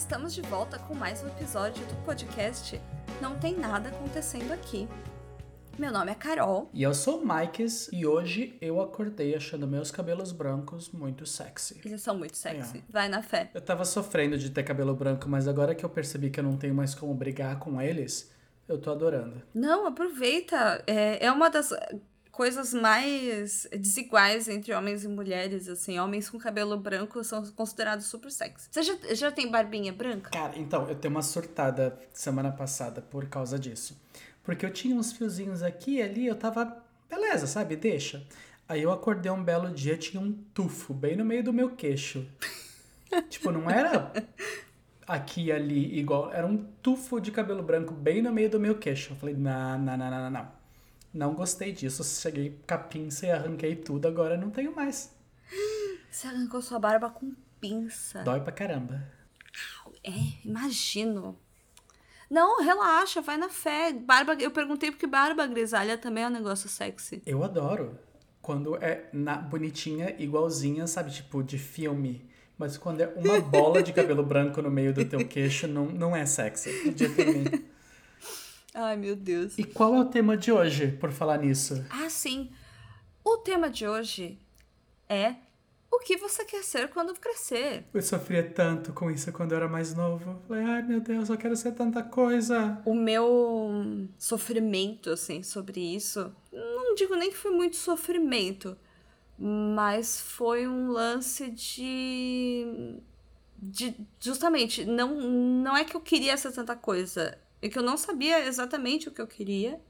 Estamos de volta com mais um episódio do podcast Não Tem Nada Acontecendo Aqui. Meu nome é Carol. E eu sou o Mikes e hoje eu acordei achando meus cabelos brancos muito sexy. Eles são muito sexy. É. Vai na fé. Eu tava sofrendo de ter cabelo branco, mas agora que eu percebi que eu não tenho mais como brigar com eles, eu tô adorando. Não, aproveita. É, é uma das coisas mais desiguais entre homens e mulheres, assim. Homens com cabelo branco são considerados super sexy. Você já, já tem barbinha branca? Cara, então, eu tenho uma surtada semana passada por causa disso. Porque eu tinha uns fiozinhos aqui e ali, eu tava, beleza, sabe? Deixa. Aí eu acordei um belo dia, tinha um tufo bem no meio do meu queixo. tipo, não era aqui e ali igual, era um tufo de cabelo branco bem no meio do meu queixo. Eu falei, não, não, não, não, não. Não gostei disso. Cheguei com a pinça e arranquei tudo, agora não tenho mais. Você arrancou sua barba com pinça. Dói pra caramba. É, imagino. Não, relaxa, vai na fé. Barba, eu perguntei porque barba grisalha também é um negócio sexy. Eu adoro. Quando é na, bonitinha, igualzinha, sabe? Tipo, de filme. Mas quando é uma bola de cabelo branco no meio do teu queixo, não, não é sexy. De jeito Ai, meu Deus. E qual é o tema de hoje, por falar nisso? Ah, sim. O tema de hoje é o que você quer ser quando crescer. Eu sofria tanto com isso quando eu era mais novo. Falei, ai meu Deus, eu quero ser tanta coisa. O meu sofrimento, assim, sobre isso, não digo nem que foi muito sofrimento, mas foi um lance de. de justamente, não, não é que eu queria ser tanta coisa, é que eu não sabia exatamente o que eu queria.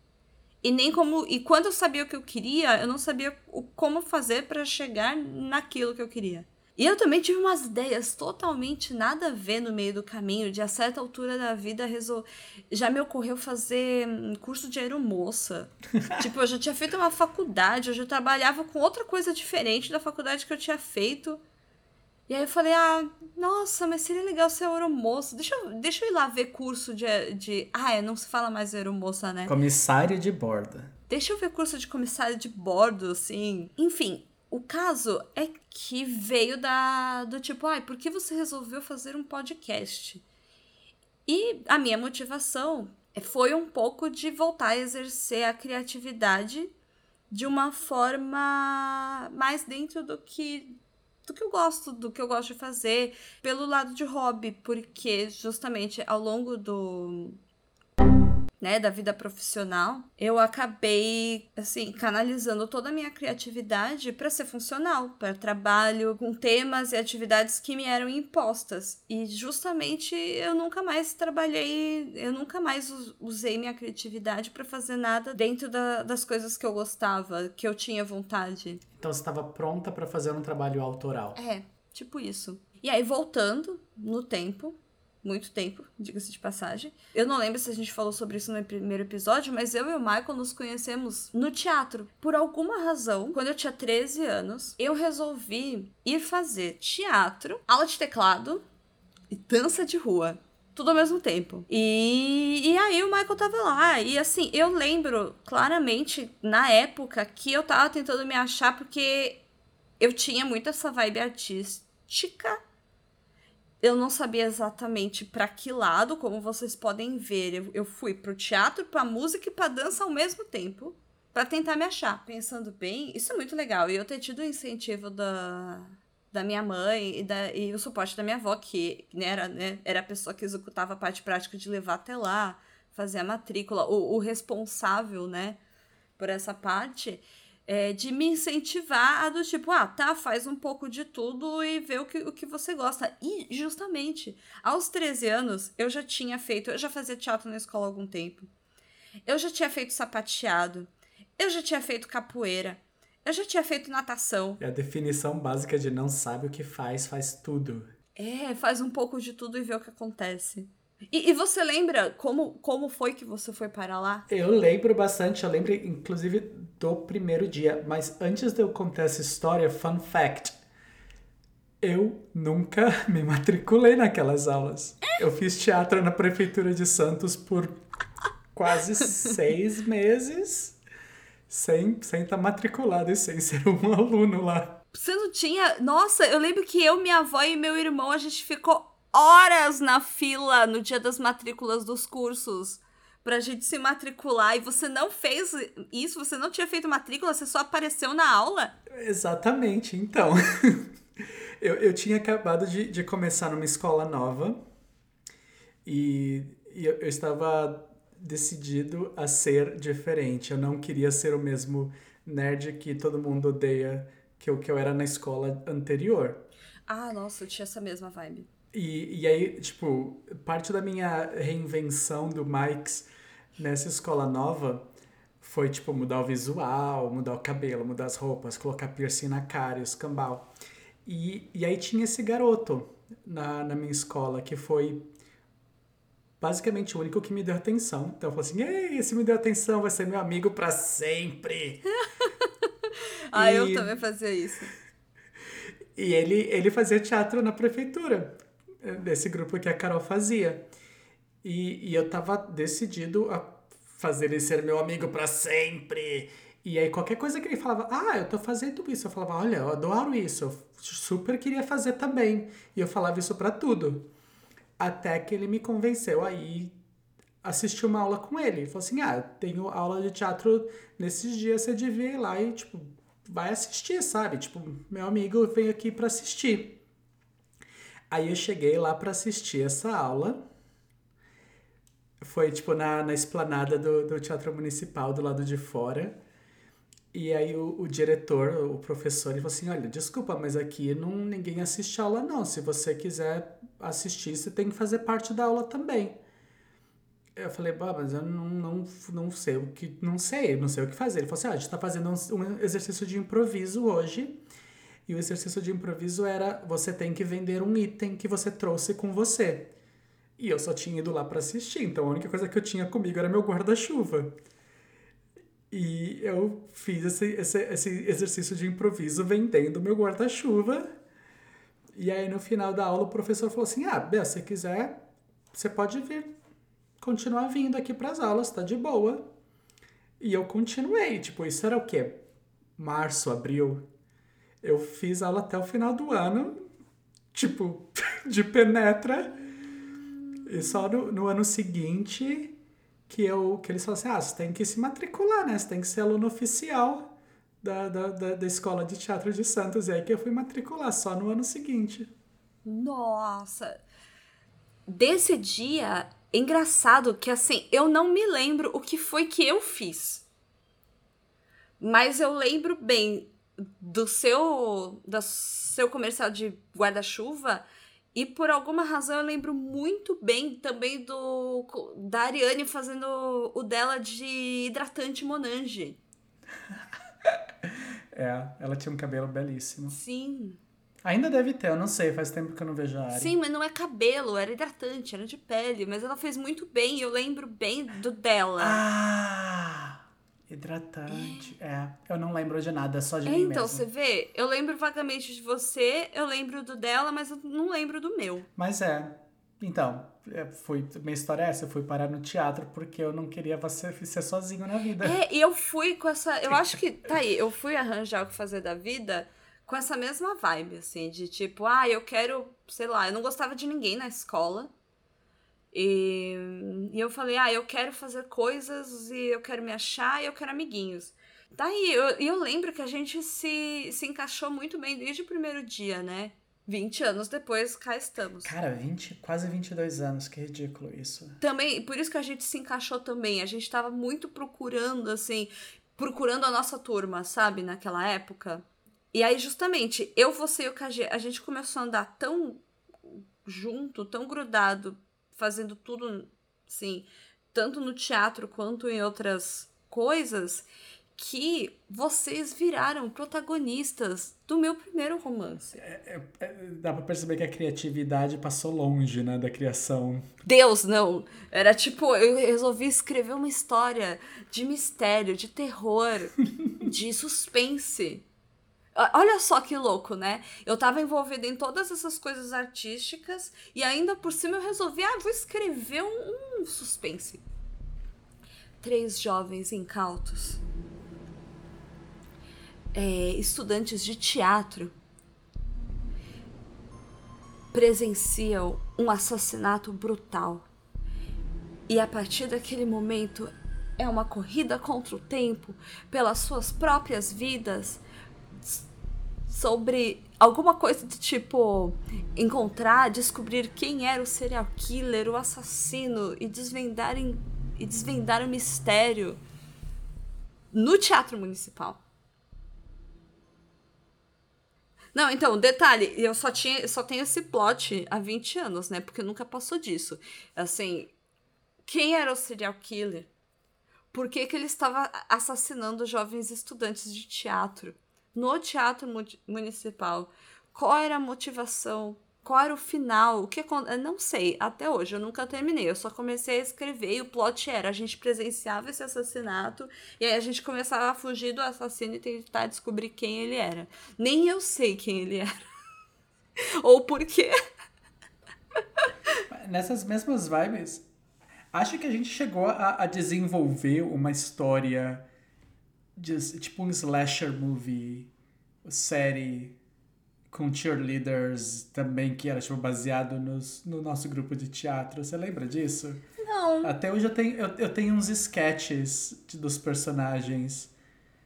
E nem como. E quando eu sabia o que eu queria, eu não sabia o, como fazer para chegar naquilo que eu queria. E eu também tive umas ideias totalmente nada a ver no meio do caminho, de a certa altura da vida resol... já me ocorreu fazer hum, curso de aeromoça. tipo, eu já tinha feito uma faculdade, eu já trabalhava com outra coisa diferente da faculdade que eu tinha feito. E aí eu falei, ah, nossa, mas seria legal ser aeromoça. Deixa eu, deixa eu ir lá ver curso de, de. Ah, é, não se fala mais aeromoça, né? Comissário de bordo. Deixa eu ver curso de comissário de bordo, assim. Enfim, o caso é que veio da do tipo, ai, ah, por que você resolveu fazer um podcast? E a minha motivação foi um pouco de voltar a exercer a criatividade de uma forma mais dentro do que do que eu gosto, do que eu gosto de fazer, pelo lado de hobby, porque justamente ao longo do né, da vida profissional, eu acabei assim canalizando toda a minha criatividade para ser funcional, para trabalho com temas e atividades que me eram impostas. E justamente eu nunca mais trabalhei, eu nunca mais usei minha criatividade para fazer nada dentro da, das coisas que eu gostava, que eu tinha vontade. Então você estava pronta para fazer um trabalho autoral. É, tipo isso. E aí voltando no tempo, muito tempo, diga-se de passagem. Eu não lembro se a gente falou sobre isso no primeiro episódio, mas eu e o Michael nos conhecemos no teatro. Por alguma razão, quando eu tinha 13 anos, eu resolvi ir fazer teatro, aula de teclado e dança de rua. Tudo ao mesmo tempo. E, e aí o Michael tava lá. E assim, eu lembro claramente na época que eu tava tentando me achar porque eu tinha muito essa vibe artística eu não sabia exatamente para que lado, como vocês podem ver. Eu, eu fui pro teatro, pra música e pra dança ao mesmo tempo, para tentar me achar. Pensando bem, isso é muito legal. E eu ter tido o incentivo da, da minha mãe e, da, e o suporte da minha avó, que né, era, né, era a pessoa que executava a parte prática de levar até lá, fazer a matrícula, o, o responsável, né, por essa parte é, de me incentivar a do tipo, ah, tá, faz um pouco de tudo e vê o que, o que você gosta. E, justamente, aos 13 anos, eu já tinha feito, eu já fazia teatro na escola há algum tempo. Eu já tinha feito sapateado. Eu já tinha feito capoeira. Eu já tinha feito natação. É a definição básica de não sabe o que faz, faz tudo. É, faz um pouco de tudo e vê o que acontece. E, e, você lembra como, como foi que você foi para lá? Eu lembro bastante, eu lembro inclusive do primeiro dia. Mas antes de eu contar essa história, fun fact: eu nunca me matriculei naquelas aulas. Eu fiz teatro na prefeitura de Santos por quase seis meses sem estar sem tá matriculado e sem ser um aluno lá. Você não tinha. Nossa, eu lembro que eu, minha avó e meu irmão, a gente ficou horas na fila no dia das matrículas dos cursos pra gente se matricular e você não fez isso, você não tinha feito matrícula, você só apareceu na aula? Exatamente, então. eu, eu tinha acabado de, de começar numa escola nova e, e eu, eu estava decidido a ser diferente. Eu não queria ser o mesmo nerd que todo mundo odeia que eu, que eu era na escola anterior. Ah, nossa, eu tinha essa mesma vibe. E, e aí, tipo, parte da minha reinvenção do Mikes nessa escola nova foi, tipo, mudar o visual, mudar o cabelo, mudar as roupas, colocar piercing na cara escambau. E, e aí tinha esse garoto na, na minha escola que foi basicamente o único que me deu atenção. Então eu falei assim: Ei, esse me deu atenção, vai ser meu amigo para sempre. ah, e... eu também fazia isso. E ele, ele fazia teatro na prefeitura, desse grupo que a Carol fazia. E, e eu tava decidido a fazer ele ser meu amigo para sempre. E aí, qualquer coisa que ele falava, ah, eu tô fazendo isso, eu falava, olha, eu adoro isso, eu super queria fazer também. E eu falava isso para tudo. Até que ele me convenceu aí assistir uma aula com ele. Ele falou assim: ah, tenho aula de teatro nesses dias, você devia ir lá e, tipo, vai assistir, sabe? Tipo, meu amigo veio aqui para assistir. Aí eu cheguei lá para assistir essa aula. Foi, tipo, na, na esplanada do, do Teatro Municipal, do lado de fora. E aí o, o, diretor, o professor, ele falou assim, olha, desculpa, mas aqui não, ninguém assiste aula não. Se você quiser assistir, você tem que fazer parte da aula também. Eu falei, bah, mas eu não, não, não sei o que. Não sei, não sei o que fazer. Ele falou assim: ah, a gente está fazendo um, um exercício de improviso hoje. E o exercício de improviso era você tem que vender um item que você trouxe com você. E eu só tinha ido lá para assistir, então a única coisa que eu tinha comigo era meu guarda-chuva. E eu fiz esse, esse, esse exercício de improviso vendendo meu guarda-chuva. E aí no final da aula o professor falou assim: Ah, Bel, se quiser, você pode vir, continuar vindo aqui para as aulas, tá de boa. E eu continuei, tipo, isso era o quê? Março, abril. Eu fiz aula até o final do ano, tipo, de penetra. E só no, no ano seguinte que, eu, que eles falaram assim: ah, você tem que se matricular, né? Você tem que ser aluno oficial da, da, da, da Escola de Teatro de Santos. E aí que eu fui matricular, só no ano seguinte. Nossa! Desse dia, engraçado que assim, eu não me lembro o que foi que eu fiz. Mas eu lembro bem do seu, do seu comercial de guarda-chuva e por alguma razão eu lembro muito bem também do da Ariane fazendo o dela de hidratante Monange. é, ela tinha um cabelo belíssimo. Sim. Ainda deve ter, eu não sei, faz tempo que eu não vejo a Ari. Sim, mas não é cabelo, era hidratante, era de pele, mas ela fez muito bem, eu lembro bem do dela. Ah! Hidratante. É. é. eu não lembro de nada, só de é, mim então, mesmo. você vê, eu lembro vagamente de você, eu lembro do dela, mas eu não lembro do meu. Mas é. Então, é, fui, minha história é essa, eu fui parar no teatro porque eu não queria você ser sozinho na vida. É, e eu fui com essa, eu acho que, tá aí, eu fui arranjar o que fazer da vida com essa mesma vibe, assim, de tipo, ah, eu quero, sei lá, eu não gostava de ninguém na escola, e, e eu falei, ah, eu quero fazer coisas e eu quero me achar e eu quero amiguinhos. Daí, eu, eu lembro que a gente se, se encaixou muito bem desde o primeiro dia, né? 20 anos depois, cá estamos. Cara, 20, quase 22 anos, que ridículo isso. Também, por isso que a gente se encaixou também. A gente tava muito procurando, assim, procurando a nossa turma, sabe, naquela época. E aí, justamente, eu, você e o KG, a gente começou a andar tão junto, tão grudado fazendo tudo, assim, tanto no teatro quanto em outras coisas, que vocês viraram protagonistas do meu primeiro romance. É, é, é, dá pra perceber que a criatividade passou longe, né, da criação. Deus, não! Era tipo, eu resolvi escrever uma história de mistério, de terror, de suspense. Olha só que louco, né? Eu tava envolvida em todas essas coisas artísticas e ainda por cima eu resolvi, ah, vou escrever um, um suspense. Três jovens incautos, é, estudantes de teatro, presenciam um assassinato brutal. E a partir daquele momento é uma corrida contra o tempo pelas suas próprias vidas sobre alguma coisa de tipo encontrar, descobrir quem era o serial killer, o assassino e desvendar e desvendar o mistério no teatro municipal. Não, então, detalhe, eu só tinha, só tenho esse plot há 20 anos, né? Porque nunca passou disso. Assim, quem era o serial killer? Por que, que ele estava assassinando jovens estudantes de teatro no teatro municipal? Qual era a motivação? Qual era o final? O que não sei, até hoje eu nunca terminei. Eu só comecei a escrever e o plot era a gente presenciava esse assassinato e aí a gente começava a fugir do assassino e tentar descobrir quem ele era. Nem eu sei quem ele era. Ou por quê. Nessas mesmas vibes, acho que a gente chegou a, a desenvolver uma história de, tipo um slasher movie, série com cheerleaders também, que era tipo, baseado nos, no nosso grupo de teatro. Você lembra disso? Não. Até hoje eu tenho, eu, eu tenho uns sketches de, dos personagens.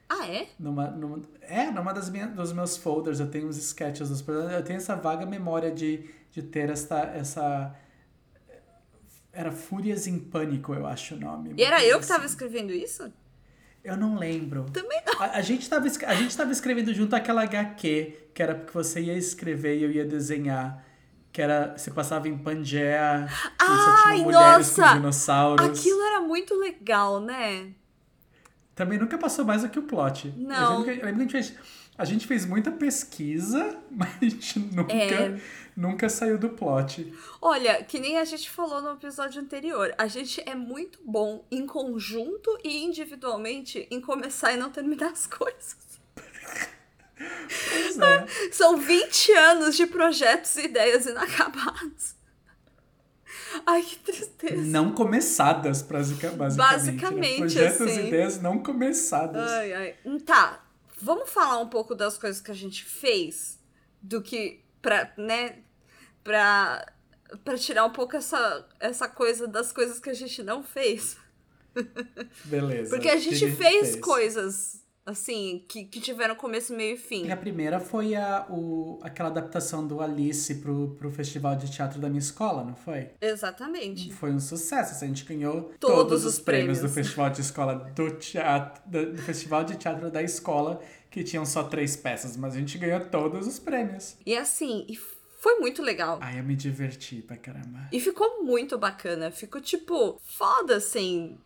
Ah, é? Numa, numa, é, numa das minhas, dos meus folders eu tenho uns sketches dos personagens. Eu tenho essa vaga memória de, de ter essa, essa. Era Fúrias em Pânico, eu acho o nome. E era eu que assim. tava escrevendo isso? Eu não lembro. Também não. A, a, gente tava, a gente tava escrevendo junto aquela HQ, que era porque você ia escrever e eu ia desenhar. Que era. Você passava em Pangea. Ai, mulheres nossa! com dinossauros. Aquilo era muito legal, né? Também nunca passou mais do que o plot. Não. Eu lembro que, eu lembro que a, gente fez, a gente fez muita pesquisa, mas a gente nunca. É nunca saiu do plot. Olha, que nem a gente falou no episódio anterior, a gente é muito bom em conjunto e individualmente em começar e não terminar as coisas. É. São 20 anos de projetos e ideias inacabados. Ai, que tristeza. Não começadas, basicamente. Basicamente, né? Projetos assim. e ideias não começadas. Ai, ai. Tá, vamos falar um pouco das coisas que a gente fez, do que, pra, né, pra, pra tirar um pouco essa, essa coisa das coisas que a gente não fez. Beleza. Porque a gente, fez, fez, coisas assim, que, que tiveram começo, meio e fim. A primeira foi a, o, aquela adaptação do Alice pro, pro Festival de Teatro da minha escola, não foi? Exatamente. Foi um sucesso. A gente ganhou todos, todos os prêmios. prêmios. do Festival de Escola do Teatro, do, do Festival de Teatro da Escola, que tinham só três peças, mas a gente ganhou todos os prêmios. E assim, foi muito legal. Ai, eu me diverti pra caramba. E ficou muito bacana. Ficou, tipo, foda, assim.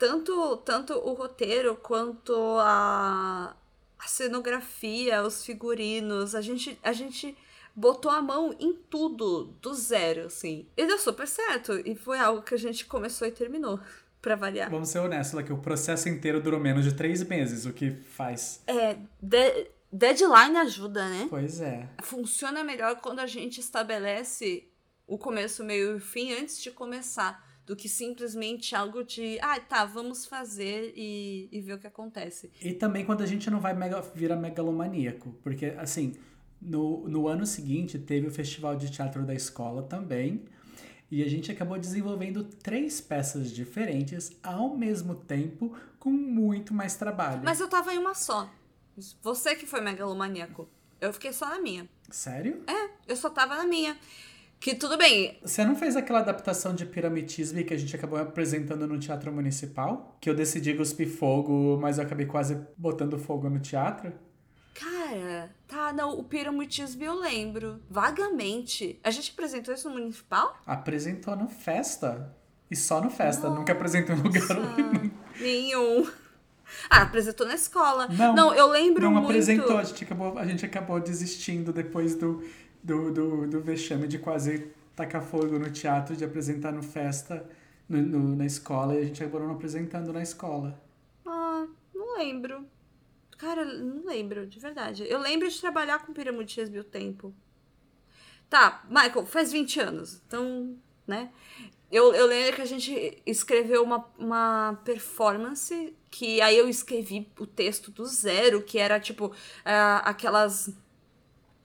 Tanto, tanto o roteiro quanto a, a cenografia, os figurinos. A gente, a gente botou a mão em tudo, do zero, assim. E deu super certo. E foi algo que a gente começou e terminou. Pra variar. Vamos ser honestos, o processo inteiro durou menos de três meses, o que faz. É. De Deadline ajuda, né? Pois é. Funciona melhor quando a gente estabelece o começo, meio e fim antes de começar, do que simplesmente algo de, ah, tá, vamos fazer e, e ver o que acontece. E também quando a gente não vai mega, virar megalomaníaco, porque, assim, no, no ano seguinte teve o Festival de Teatro da Escola também, e a gente acabou desenvolvendo três peças diferentes ao mesmo tempo, com muito mais trabalho. Mas eu tava em uma só. Você que foi megalomaníaco. Eu fiquei só na minha. Sério? É, eu só tava na minha. Que tudo bem. Você não fez aquela adaptação de piramitismo que a gente acabou apresentando no Teatro Municipal? Que eu decidi cuspir fogo, mas eu acabei quase botando fogo no teatro? Cara, tá, não, o piramitismo eu lembro. Vagamente. A gente apresentou isso no Municipal? Apresentou no Festa. E só no Festa, Nossa. nunca apresentou em lugar nenhum. Ah, apresentou na escola. Não, não eu lembro não muito... Não apresentou, a gente, acabou, a gente acabou desistindo depois do, do, do, do vexame de quase tacar fogo no teatro, de apresentar no festa, no, no, na escola, e a gente acabou não apresentando na escola. Ah, não lembro. Cara, não lembro, de verdade. Eu lembro de trabalhar com piramides o tempo. Tá, Michael, faz 20 anos. Então, né? Eu, eu lembro que a gente escreveu uma, uma performance que aí eu escrevi o texto do zero, que era tipo uh, aquelas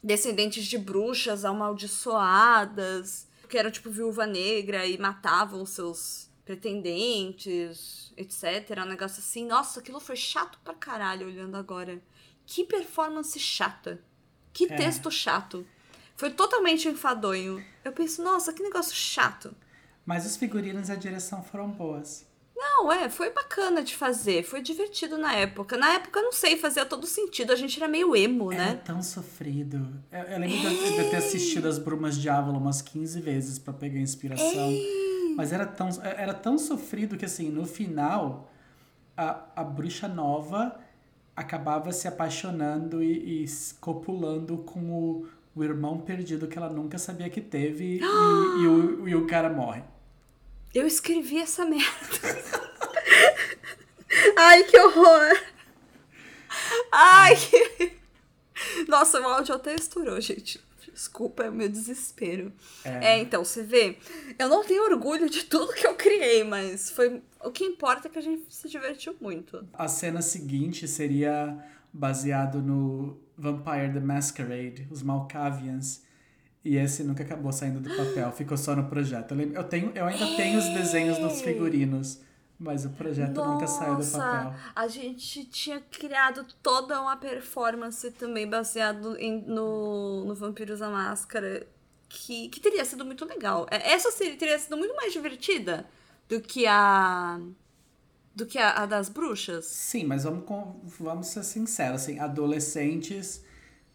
descendentes de bruxas amaldiçoadas, que eram tipo viúva negra e matavam seus pretendentes, etc. Um negócio assim. Nossa, aquilo foi chato pra caralho olhando agora. Que performance chata. Que é. texto chato. Foi totalmente enfadonho. Eu penso, nossa, que negócio chato. Mas os figurinos e a direção foram boas. Não, é, foi bacana de fazer, foi divertido na época. Na época, eu não sei, fazia todo sentido, a gente era meio emo, era né? Era tão sofrido. Eu, eu lembro é. de eu ter assistido As Brumas de Ávila umas 15 vezes para pegar inspiração. É. Mas era tão, era tão sofrido que, assim, no final, a, a bruxa nova acabava se apaixonando e, e copulando com o, o irmão perdido que ela nunca sabia que teve e, e, o, e o cara morre. Eu escrevi essa merda. Ai, que horror! Ai, que... Nossa, o áudio até estourou, gente. Desculpa, é o meu desespero. É. é. então, você vê, eu não tenho orgulho de tudo que eu criei, mas foi. O que importa é que a gente se divertiu muito. A cena seguinte seria baseado no Vampire the Masquerade, os Malkavians. E esse nunca acabou saindo do papel, ficou só no projeto. Eu, lembro, eu, tenho, eu ainda tenho os desenhos dos figurinos, mas o projeto Nossa, nunca saiu do papel. A gente tinha criado toda uma performance também baseado em, no, no Vampiros da Máscara, que, que teria sido muito legal. É, essa seria, teria sido muito mais divertida do que a do que a, a, das bruxas. Sim, mas vamos, vamos ser sinceros, assim, adolescentes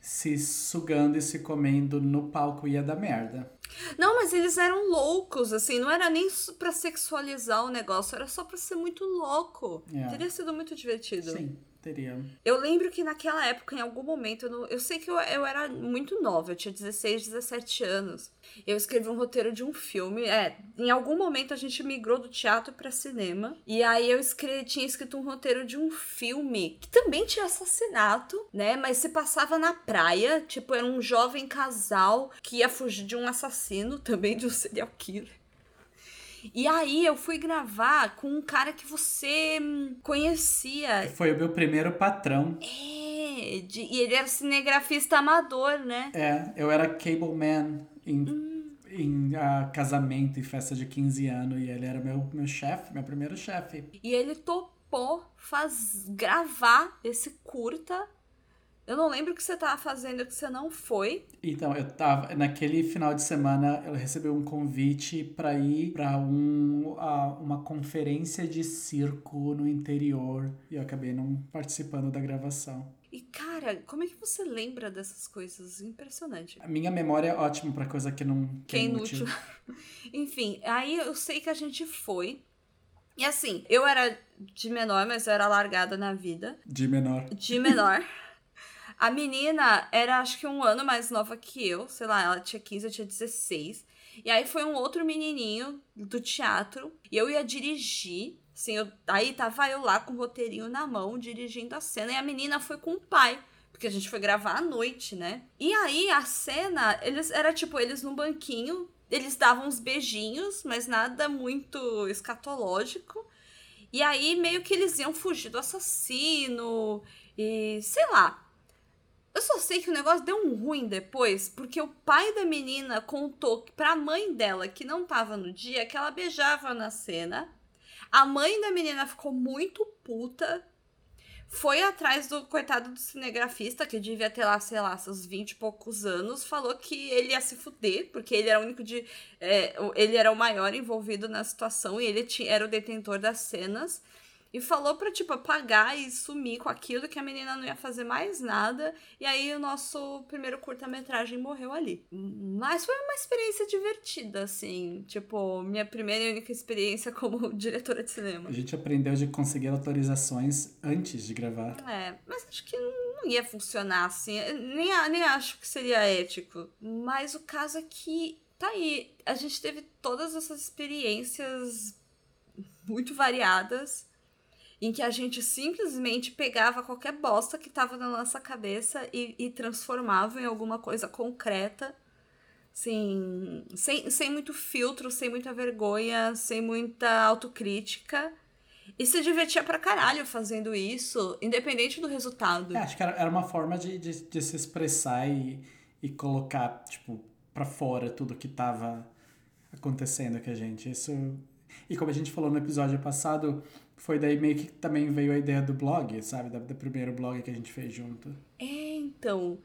se sugando e se comendo no palco ia dar merda. Não, mas eles eram loucos, assim, não era nem pra sexualizar o negócio, era só pra ser muito louco. É. Teria sido muito divertido. Sim. Teria. Eu lembro que naquela época, em algum momento, eu, não, eu sei que eu, eu era muito nova, eu tinha 16, 17 anos. Eu escrevi um roteiro de um filme. É, em algum momento a gente migrou do teatro para cinema. E aí eu escrevi, tinha escrito um roteiro de um filme que também tinha assassinato, né? Mas se passava na praia. Tipo, era um jovem casal que ia fugir de um assassino, também de um serial killer. E aí eu fui gravar com um cara que você conhecia. Foi o meu primeiro patrão. É, de, e ele era cinegrafista amador, né? É, eu era cable man em, hum. em uh, casamento e festa de 15 anos. E ele era meu, meu chefe, meu primeiro chefe. E ele topou faz, gravar esse curta eu não lembro o que você tava fazendo, que você não foi. Então, eu tava. Naquele final de semana, eu recebi um convite para ir para um, uma conferência de circo no interior. E eu acabei não participando da gravação. E, cara, como é que você lembra dessas coisas? Impressionante. A minha memória é ótima pra coisa que não. Que, que é inútil. Enfim, aí eu sei que a gente foi. E assim, eu era de menor, mas eu era largada na vida. De menor. De menor. A menina era, acho que um ano mais nova que eu, sei lá, ela tinha 15, eu tinha 16. E aí foi um outro menininho do teatro, e eu ia dirigir. Assim, eu, aí tava eu lá com o roteirinho na mão, dirigindo a cena, e a menina foi com o pai porque a gente foi gravar à noite, né? E aí a cena, eles era tipo eles num banquinho, eles davam uns beijinhos, mas nada muito escatológico. E aí meio que eles iam fugir do assassino e sei lá. Eu só sei que o negócio deu um ruim depois, porque o pai da menina contou pra mãe dela, que não tava no dia, que ela beijava na cena. A mãe da menina ficou muito puta. Foi atrás do coitado do cinegrafista, que devia ter lá, sei lá, seus 20 e poucos anos, falou que ele ia se fuder, porque ele era o único de. É, ele era o maior envolvido na situação e ele tinha, era o detentor das cenas. E falou pra, tipo, apagar e sumir com aquilo, que a menina não ia fazer mais nada. E aí o nosso primeiro curta-metragem morreu ali. Mas foi uma experiência divertida, assim. Tipo, minha primeira e única experiência como diretora de cinema. A gente aprendeu de conseguir autorizações antes de gravar. É, mas acho que não ia funcionar assim. Nem, nem acho que seria ético. Mas o caso é que, tá aí. A gente teve todas essas experiências muito variadas em que a gente simplesmente pegava qualquer bosta que tava na nossa cabeça e, e transformava em alguma coisa concreta, assim, sem, sem muito filtro, sem muita vergonha, sem muita autocrítica. E se divertia pra caralho fazendo isso, independente do resultado. É, acho que era, era uma forma de, de, de se expressar e, e colocar, tipo, para fora tudo que tava acontecendo com a gente. Isso. E como a gente falou no episódio passado, foi daí meio que também veio a ideia do blog, sabe? Do, do primeiro blog que a gente fez junto. É, então.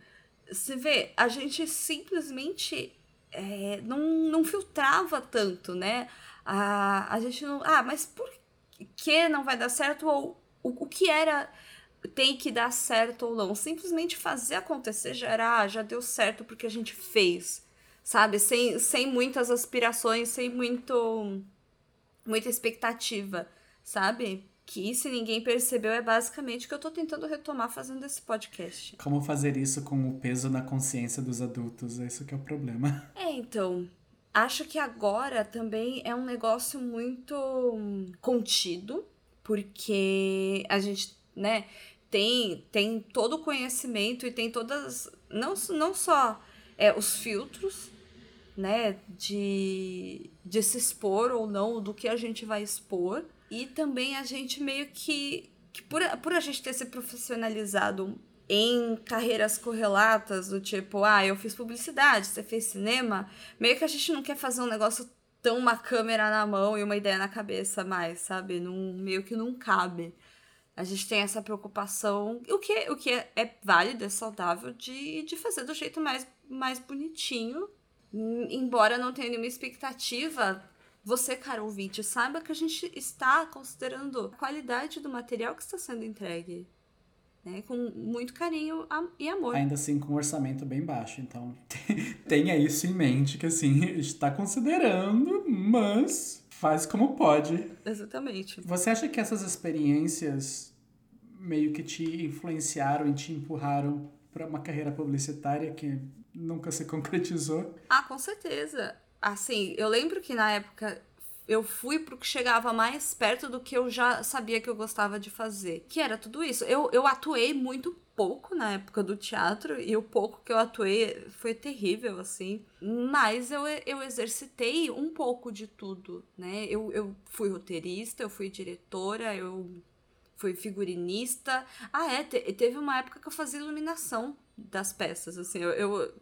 Você vê, a gente simplesmente é, não, não filtrava tanto, né? A, a gente não. Ah, mas por que não vai dar certo? Ou o, o que era tem que dar certo ou não. Simplesmente fazer acontecer já era, ah, já deu certo porque a gente fez, sabe? Sem, sem muitas aspirações, sem muito muita expectativa, sabe? Que se ninguém percebeu é basicamente o que eu tô tentando retomar fazendo esse podcast. Como fazer isso com o peso na consciência dos adultos, é isso que é o problema. É, então, acho que agora também é um negócio muito contido, porque a gente, né, tem, tem todo o conhecimento e tem todas. Não, não só é, os filtros, né? De, de se expor ou não, do que a gente vai expor. E também a gente meio que. que por, por a gente ter se profissionalizado em carreiras correlatas, do tipo, ah, eu fiz publicidade, você fez cinema, meio que a gente não quer fazer um negócio tão uma câmera na mão e uma ideia na cabeça mais, sabe? Num, meio que não cabe. A gente tem essa preocupação, o que, o que é, é válido, é saudável, de, de fazer do jeito mais, mais bonitinho. Embora não tenha nenhuma expectativa, você, cara ouvinte, saiba que a gente está considerando a qualidade do material que está sendo entregue. Né, com muito carinho e amor. Ainda assim, com um orçamento bem baixo. Então, tenha isso em mente, que assim, está considerando, mas faz como pode. Exatamente. Você acha que essas experiências meio que te influenciaram e te empurraram para uma carreira publicitária que nunca se concretizou? Ah, com certeza. Assim, eu lembro que na época eu fui pro que chegava mais perto do que eu já sabia que eu gostava de fazer. Que era tudo isso. Eu, eu atuei muito pouco na época do teatro e o pouco que eu atuei foi terrível, assim. Mas eu, eu exercitei um pouco de tudo, né? Eu, eu fui roteirista, eu fui diretora, eu fui figurinista. Ah, é, te, teve uma época que eu fazia iluminação das peças, assim. Eu, eu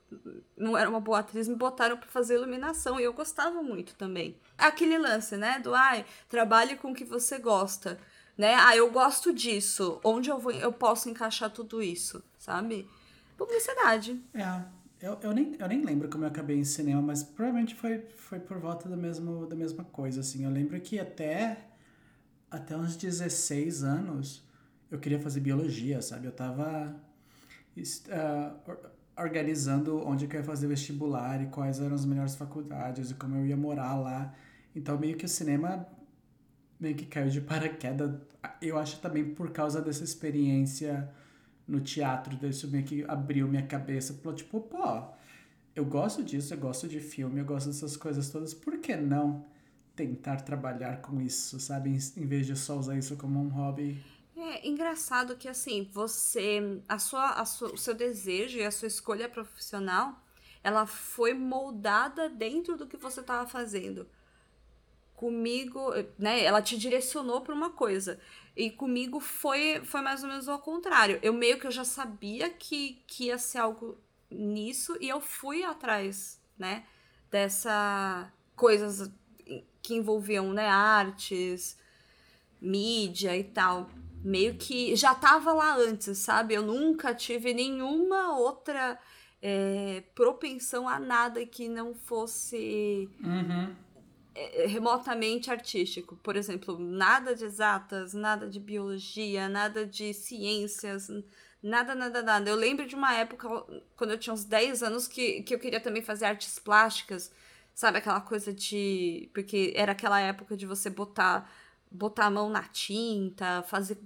não era uma boa atriz, me botaram para fazer iluminação e eu gostava muito também. Aquele lance, né? Do ai, trabalhe com o que você gosta né? Ah, eu gosto disso. Onde eu vou, eu posso encaixar tudo isso, sabe? Publicidade. É. Eu, eu, nem, eu nem lembro como eu acabei em cinema, mas provavelmente foi, foi por volta do mesmo, da mesma coisa, assim. Eu lembro que até, até uns 16 anos eu queria fazer biologia, sabe? Eu tava uh, organizando onde eu ia fazer vestibular e quais eram as melhores faculdades e como eu ia morar lá. Então, meio que o cinema meio que caiu de paraquedas. Eu acho também por causa dessa experiência no teatro, isso meio que abriu minha cabeça. Falou, tipo, pô, eu gosto disso, eu gosto de filme, eu gosto dessas coisas todas, por que não tentar trabalhar com isso, sabe? Em vez de só usar isso como um hobby. Engraçado que assim, você, a sua, a sua, o seu desejo e a sua escolha profissional, ela foi moldada dentro do que você estava fazendo comigo, né, ela te direcionou para uma coisa. E comigo foi foi mais ou menos ao contrário. Eu meio que eu já sabia que, que ia ser algo nisso e eu fui atrás, né, dessa coisas que envolviam, né, artes, mídia e tal. Meio que já tava lá antes, sabe? Eu nunca tive nenhuma outra é, propensão a nada que não fosse uhum. É, remotamente artístico. Por exemplo, nada de exatas, nada de biologia, nada de ciências, nada, nada, nada. Eu lembro de uma época, quando eu tinha uns 10 anos, que, que eu queria também fazer artes plásticas, sabe? Aquela coisa de. Porque era aquela época de você botar, botar a mão na tinta, fazer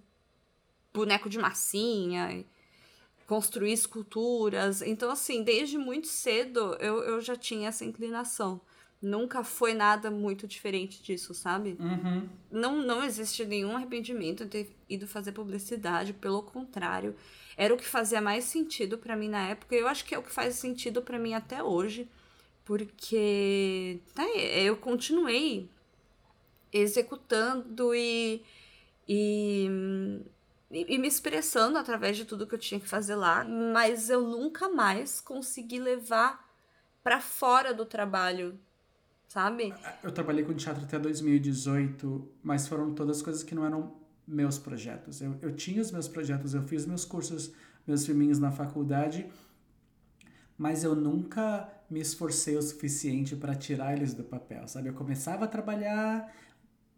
boneco de massinha construir esculturas. Então, assim, desde muito cedo eu, eu já tinha essa inclinação nunca foi nada muito diferente disso, sabe? Uhum. Não, não existe nenhum arrependimento de ter ido fazer publicidade, pelo contrário, era o que fazia mais sentido para mim na época, e eu acho que é o que faz sentido para mim até hoje, porque tá, eu continuei executando e, e e, e me expressando através de tudo que eu tinha que fazer lá, mas eu nunca mais consegui levar para fora do trabalho, sabe? Eu trabalhei com teatro até 2018, mas foram todas coisas que não eram meus projetos. Eu, eu tinha os meus projetos, eu fiz meus cursos, meus filminhos na faculdade, mas eu nunca me esforcei o suficiente para tirar eles do papel, sabe? Eu começava a trabalhar,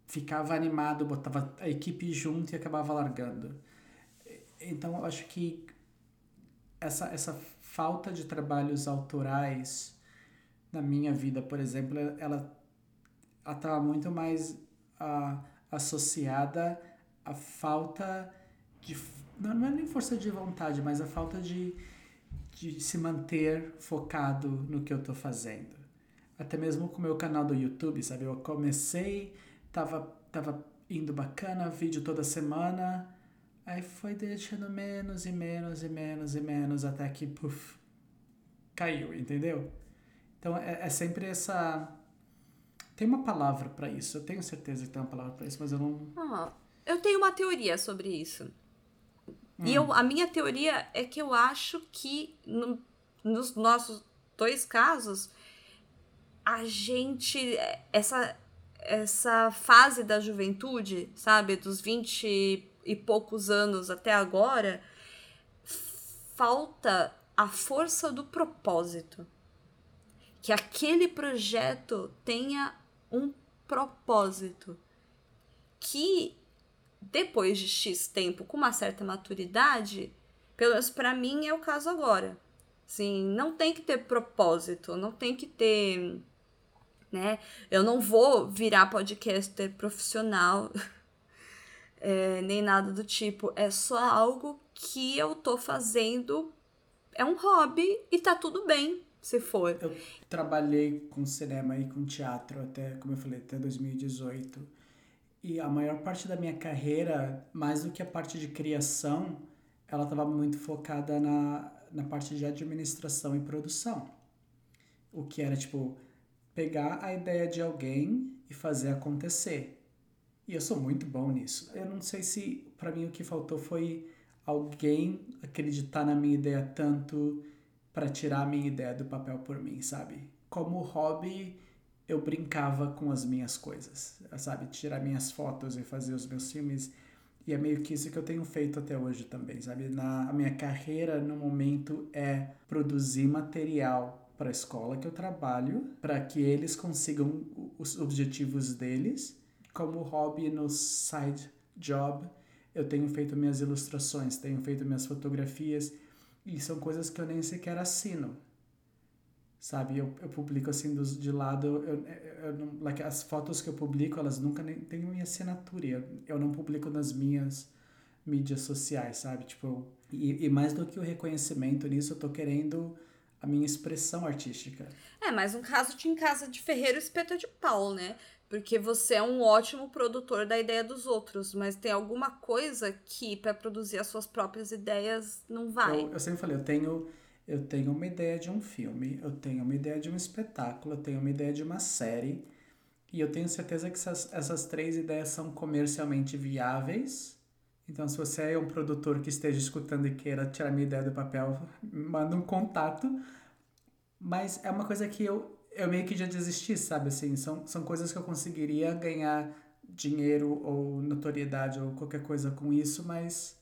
ficava animado, botava a equipe junto e acabava largando. Então, eu acho que essa, essa falta de trabalhos autorais na minha vida, por exemplo, ela estava muito mais uh, associada à falta de. Não, não é nem força de vontade, mas a falta de, de se manter focado no que eu estou fazendo. Até mesmo com o meu canal do YouTube, sabe? Eu comecei tava, tava indo bacana, vídeo toda semana. Aí foi deixando menos e menos e menos e menos até que, puf, caiu, entendeu? Então é, é sempre essa. Tem uma palavra para isso, eu tenho certeza que tem uma palavra para isso, mas eu não. Ah, eu tenho uma teoria sobre isso. Hum. E eu, a minha teoria é que eu acho que no, nos nossos dois casos, a gente. Essa, essa fase da juventude, sabe, dos 20 e poucos anos até agora, falta a força do propósito. Que aquele projeto tenha um propósito. Que depois de X tempo, com uma certa maturidade, pelo menos para mim é o caso agora. Sim, não tem que ter propósito, não tem que ter né? Eu não vou virar podcaster profissional, é, nem nada do tipo. É só algo que eu tô fazendo, é um hobby e tá tudo bem se for. Eu trabalhei com cinema e com teatro até, como eu falei, até 2018. E a maior parte da minha carreira, mais do que a parte de criação, ela estava muito focada na, na parte de administração e produção. O que era tipo pegar a ideia de alguém e fazer acontecer. E eu sou muito bom nisso. Eu não sei se para mim o que faltou foi alguém acreditar na minha ideia tanto para tirar a minha ideia do papel por mim, sabe? Como hobby, eu brincava com as minhas coisas, sabe? Tirar minhas fotos e fazer os meus filmes. E é meio que isso que eu tenho feito até hoje também, sabe? Na a minha carreira no momento é produzir material para a escola que eu trabalho, para que eles consigam os objetivos deles. Como hobby no side job, eu tenho feito minhas ilustrações, tenho feito minhas fotografias e são coisas que eu nem sequer assino. Sabe, eu, eu publico assim dos, de lado, eu, eu like, as fotos que eu publico, elas nunca nem têm minha assinatura. Eu, eu não publico nas minhas mídias sociais, sabe? Tipo, e, e mais do que o reconhecimento nisso, eu tô querendo a minha expressão artística. É, mas um caso de em casa de ferreiro espeta de pau, né? Porque você é um ótimo produtor da ideia dos outros, mas tem alguma coisa que para produzir as suas próprias ideias não vai. Eu, eu sempre falei, eu tenho eu tenho uma ideia de um filme, eu tenho uma ideia de um espetáculo, eu tenho uma ideia de uma série, e eu tenho certeza que essas, essas três ideias são comercialmente viáveis. Então, se você é um produtor que esteja escutando e queira tirar minha ideia do papel, manda um contato. Mas é uma coisa que eu, eu meio que já desisti, sabe? Assim, são, são coisas que eu conseguiria ganhar dinheiro ou notoriedade ou qualquer coisa com isso, mas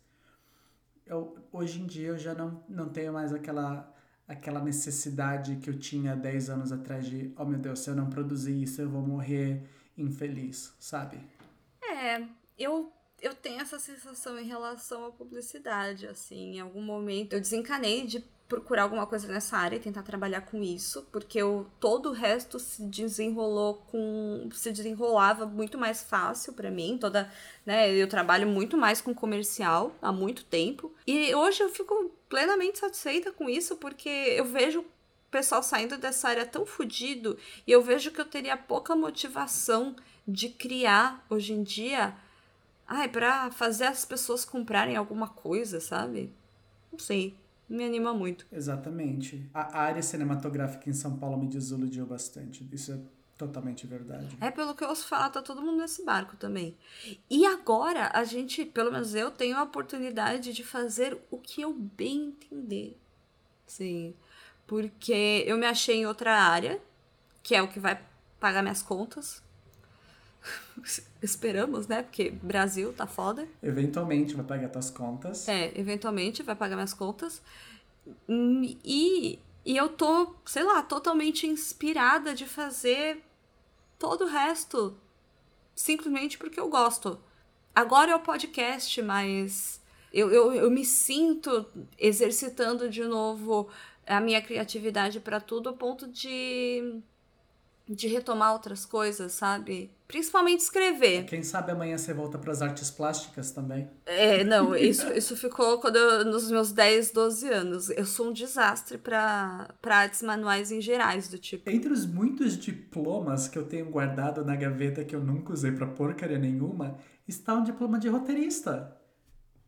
eu, hoje em dia eu já não, não tenho mais aquela, aquela necessidade que eu tinha 10 anos atrás de, oh meu Deus, se eu não produzir isso eu vou morrer infeliz, sabe? É, eu eu tenho essa sensação em relação à publicidade, assim, em algum momento eu desencanei de procurar alguma coisa nessa área e tentar trabalhar com isso, porque eu, todo o resto se desenrolou com se desenrolava muito mais fácil para mim, toda, né, eu trabalho muito mais com comercial há muito tempo. E hoje eu fico plenamente satisfeita com isso, porque eu vejo o pessoal saindo dessa área tão fodido e eu vejo que eu teria pouca motivação de criar hoje em dia ai, pra fazer as pessoas comprarem alguma coisa, sabe? Não sei me anima muito. Exatamente. A área cinematográfica em São Paulo me desiludiu bastante. Isso é Totalmente verdade. É pelo que eu ouço falar, tá todo mundo nesse barco também. E agora a gente, pelo menos eu, tenho a oportunidade de fazer o que eu bem entender. Sim. Porque eu me achei em outra área, que é o que vai pagar minhas contas. Esperamos, né? Porque Brasil tá foda. Eventualmente vai pagar tuas contas. É, eventualmente vai pagar minhas contas. E, e eu tô, sei lá, totalmente inspirada de fazer todo o resto simplesmente porque eu gosto. Agora é o podcast, mas eu, eu, eu me sinto exercitando de novo a minha criatividade para tudo, a ponto de, de retomar outras coisas, sabe? Principalmente escrever. Quem sabe amanhã você volta para as artes plásticas também? É, não, isso, isso ficou quando eu, nos meus 10, 12 anos. Eu sou um desastre para artes manuais em gerais, do tipo. Entre os muitos diplomas que eu tenho guardado na gaveta que eu nunca usei para porcaria nenhuma, está um diploma de roteirista.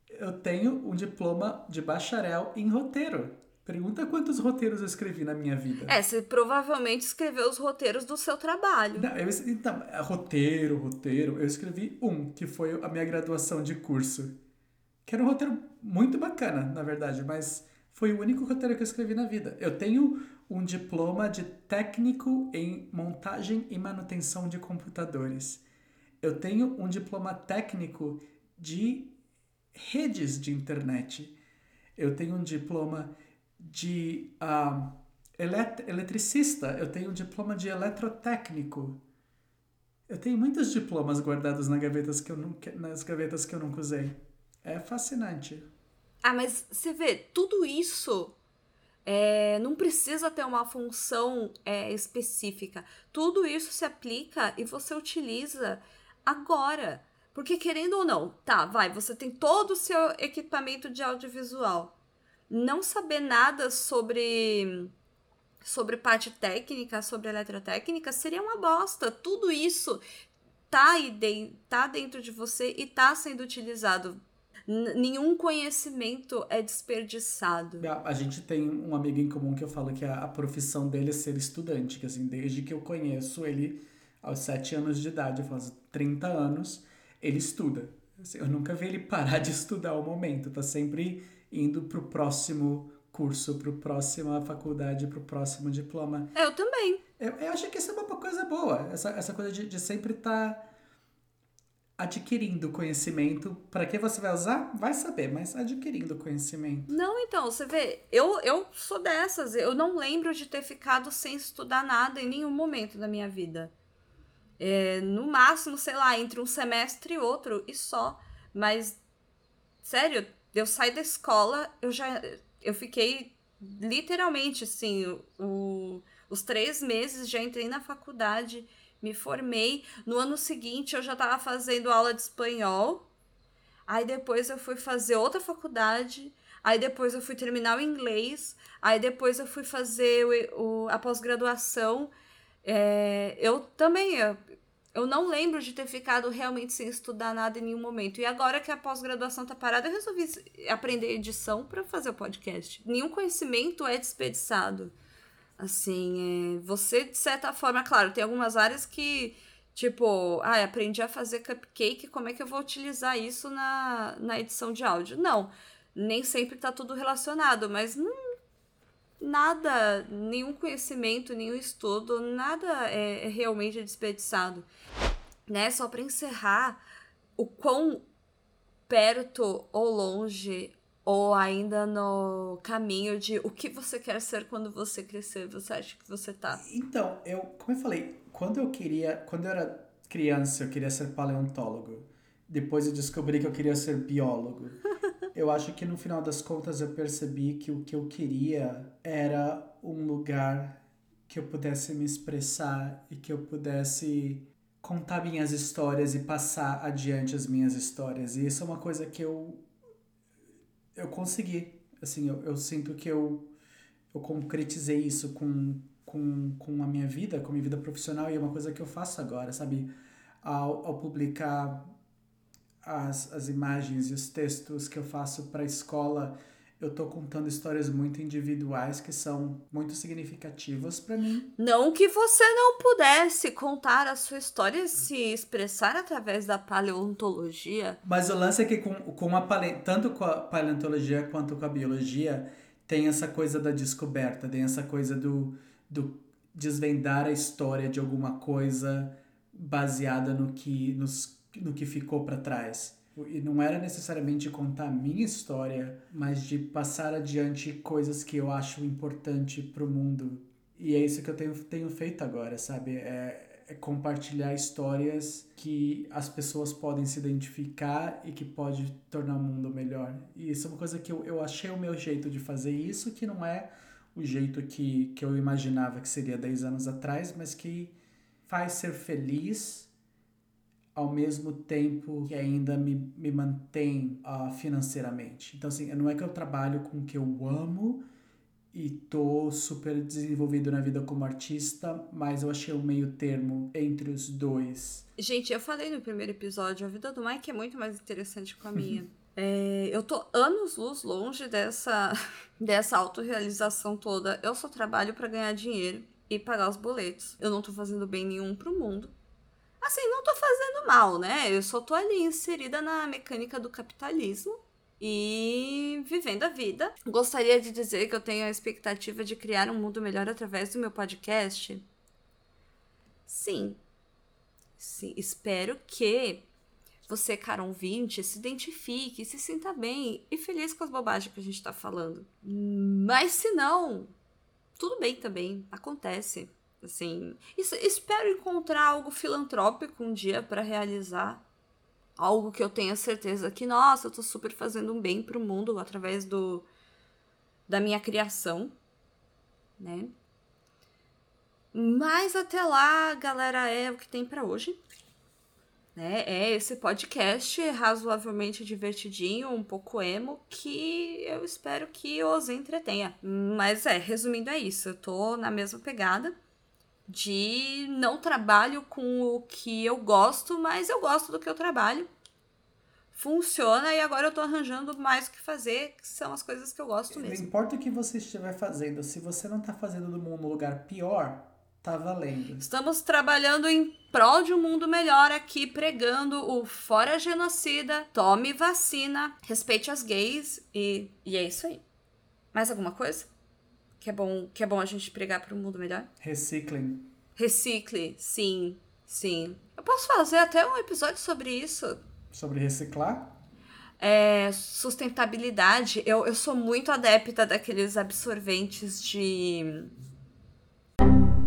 Eu tenho um diploma de bacharel em roteiro. Pergunta quantos roteiros eu escrevi na minha vida. É, você provavelmente escreveu os roteiros do seu trabalho. Não, eu, então, é roteiro, roteiro, eu escrevi um, que foi a minha graduação de curso. Que era um roteiro muito bacana, na verdade, mas foi o único roteiro que eu escrevi na vida. Eu tenho um diploma de técnico em montagem e manutenção de computadores. Eu tenho um diploma técnico de redes de internet. Eu tenho um diploma de uh, elet eletricista, eu tenho um diploma de eletrotécnico. Eu tenho muitos diplomas guardados nas gavetas que eu nunca, nas gavetas que eu nunca usei. É fascinante. Ah, mas você vê, tudo isso é, não precisa ter uma função é, específica. Tudo isso se aplica e você utiliza agora. Porque querendo ou não, tá, vai, você tem todo o seu equipamento de audiovisual não saber nada sobre sobre parte técnica, sobre eletrotécnica, seria uma bosta. Tudo isso tá aí de, tá dentro de você e tá sendo utilizado. N nenhum conhecimento é desperdiçado. A, a, gente tem um amigo em comum que eu falo que a, a, profissão dele é ser estudante, que assim, desde que eu conheço ele aos 7 anos de idade, faz 30 anos, ele estuda. Assim, eu nunca vi ele parar de estudar ao momento, tá sempre indo para o próximo curso, para a próxima faculdade, para o próximo diploma. Eu também. Eu, eu acho que isso é uma coisa boa, essa, essa coisa de, de sempre estar tá adquirindo conhecimento. Para que você vai usar? Vai saber, mas adquirindo conhecimento. Não, então, você vê, eu, eu sou dessas, eu não lembro de ter ficado sem estudar nada em nenhum momento da minha vida. É, no máximo, sei lá, entre um semestre e outro, e só. Mas, sério, eu saí da escola, eu já. Eu fiquei literalmente assim, o, os três meses já entrei na faculdade, me formei. No ano seguinte eu já estava fazendo aula de espanhol. Aí depois eu fui fazer outra faculdade. Aí depois eu fui terminar o inglês. Aí depois eu fui fazer o, o a pós-graduação. É, eu também, eu não lembro de ter ficado realmente sem estudar nada em nenhum momento. E agora que a pós-graduação tá parada, eu resolvi aprender edição para fazer o podcast. Nenhum conhecimento é desperdiçado. Assim, é, você, de certa forma, claro, tem algumas áreas que, tipo, ah, aprendi a fazer cupcake, como é que eu vou utilizar isso na, na edição de áudio? Não, nem sempre tá tudo relacionado, mas não nada, nenhum conhecimento, nenhum estudo, nada é, é realmente desperdiçado. Né? Só para encerrar, o quão perto ou longe ou ainda no caminho de o que você quer ser quando você crescer, você acha que você tá? Então, eu, como eu falei, quando eu queria, quando eu era criança, eu queria ser paleontólogo. Depois eu descobri que eu queria ser biólogo. Eu acho que no final das contas eu percebi que o que eu queria era um lugar que eu pudesse me expressar e que eu pudesse contar minhas histórias e passar adiante as minhas histórias. E isso é uma coisa que eu eu consegui. Assim, eu, eu sinto que eu eu concretizei isso com, com, com a minha vida, com a minha vida profissional, e é uma coisa que eu faço agora, sabe? Ao, ao publicar as, as imagens e os textos que eu faço para a escola, eu tô contando histórias muito individuais que são muito significativas para mim. Não que você não pudesse contar a sua história e se expressar através da paleontologia. Mas o lance é que com, com a pale... tanto com a paleontologia quanto com a biologia tem essa coisa da descoberta, tem essa coisa do, do desvendar a história de alguma coisa baseada no que, nos, no que ficou para trás. E não era necessariamente contar a minha história, mas de passar adiante coisas que eu acho importante para o mundo. E é isso que eu tenho, tenho feito agora, sabe? É, é compartilhar histórias que as pessoas podem se identificar e que pode tornar o mundo melhor. E isso é uma coisa que eu, eu achei o meu jeito de fazer isso, que não é o jeito que, que eu imaginava que seria 10 anos atrás, mas que faz ser feliz ao mesmo tempo que ainda me, me mantém uh, financeiramente. Então, assim, não é que eu trabalho com o que eu amo e tô super desenvolvido na vida como artista, mas eu achei um meio termo entre os dois. Gente, eu falei no primeiro episódio, a vida do Mike é muito mais interessante que a minha. É, eu tô anos luz longe dessa, dessa autorrealização toda. Eu só trabalho para ganhar dinheiro e pagar os boletos. Eu não tô fazendo bem nenhum pro mundo. Assim, não tô fazendo mal, né? Eu só tô ali inserida na mecânica do capitalismo e vivendo a vida. Gostaria de dizer que eu tenho a expectativa de criar um mundo melhor através do meu podcast. Sim. Sim, espero que você, cara ouvinte, se identifique, se sinta bem e feliz com as bobagens que a gente tá falando. Mas se não, tudo bem também, acontece. Assim, espero encontrar algo filantrópico um dia para realizar. Algo que eu tenha certeza que, nossa, eu tô super fazendo um bem pro mundo através do da minha criação, né? Mas até lá, galera, é o que tem para hoje. Né? É esse podcast razoavelmente divertidinho, um pouco emo, que eu espero que os entretenha. Mas é, resumindo, é isso. Eu tô na mesma pegada de não trabalho com o que eu gosto, mas eu gosto do que eu trabalho. Funciona e agora eu tô arranjando mais o que fazer, que são as coisas que eu gosto mesmo. Não importa o que você estiver fazendo, se você não tá fazendo do mundo um lugar pior, tá valendo. Estamos trabalhando em prol de um mundo melhor aqui, pregando o fora genocida, tome vacina, respeite as gays e, e é isso aí. Mais alguma coisa? Que é bom, que é bom a gente pregar para um mundo melhor? Reciclem. Recicle, sim, sim. Eu posso fazer até um episódio sobre isso. Sobre reciclar? É, sustentabilidade. Eu, eu sou muito adepta daqueles absorventes de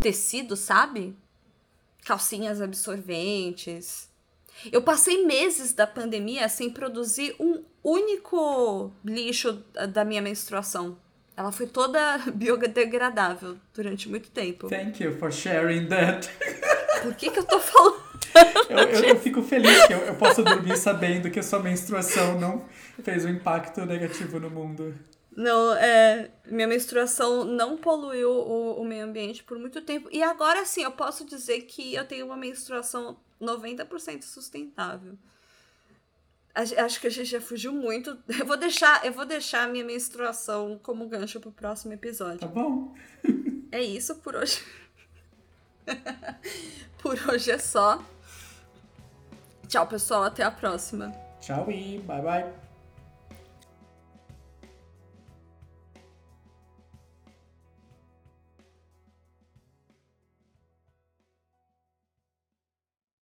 tecido, sabe? Calcinhas absorventes. Eu passei meses da pandemia sem produzir um único lixo da minha menstruação. Ela foi toda biodegradável durante muito tempo. Thank you for sharing that. Por que, que eu tô falando? Eu, eu, eu, fico feliz que eu, eu posso dormir sabendo que a sua menstruação não fez um impacto negativo no mundo. Não, é. Minha menstruação não poluiu o, o meio ambiente por muito tempo. E agora sim, eu posso dizer que eu tenho uma menstruação 90% sustentável. Acho que a gente já fugiu muito. Eu vou deixar, eu vou deixar a minha menstruação como gancho pro próximo episódio. Tá bom. É isso por hoje. por hoje é só. Tchau, pessoal. Até a próxima. Tchau e bye bye.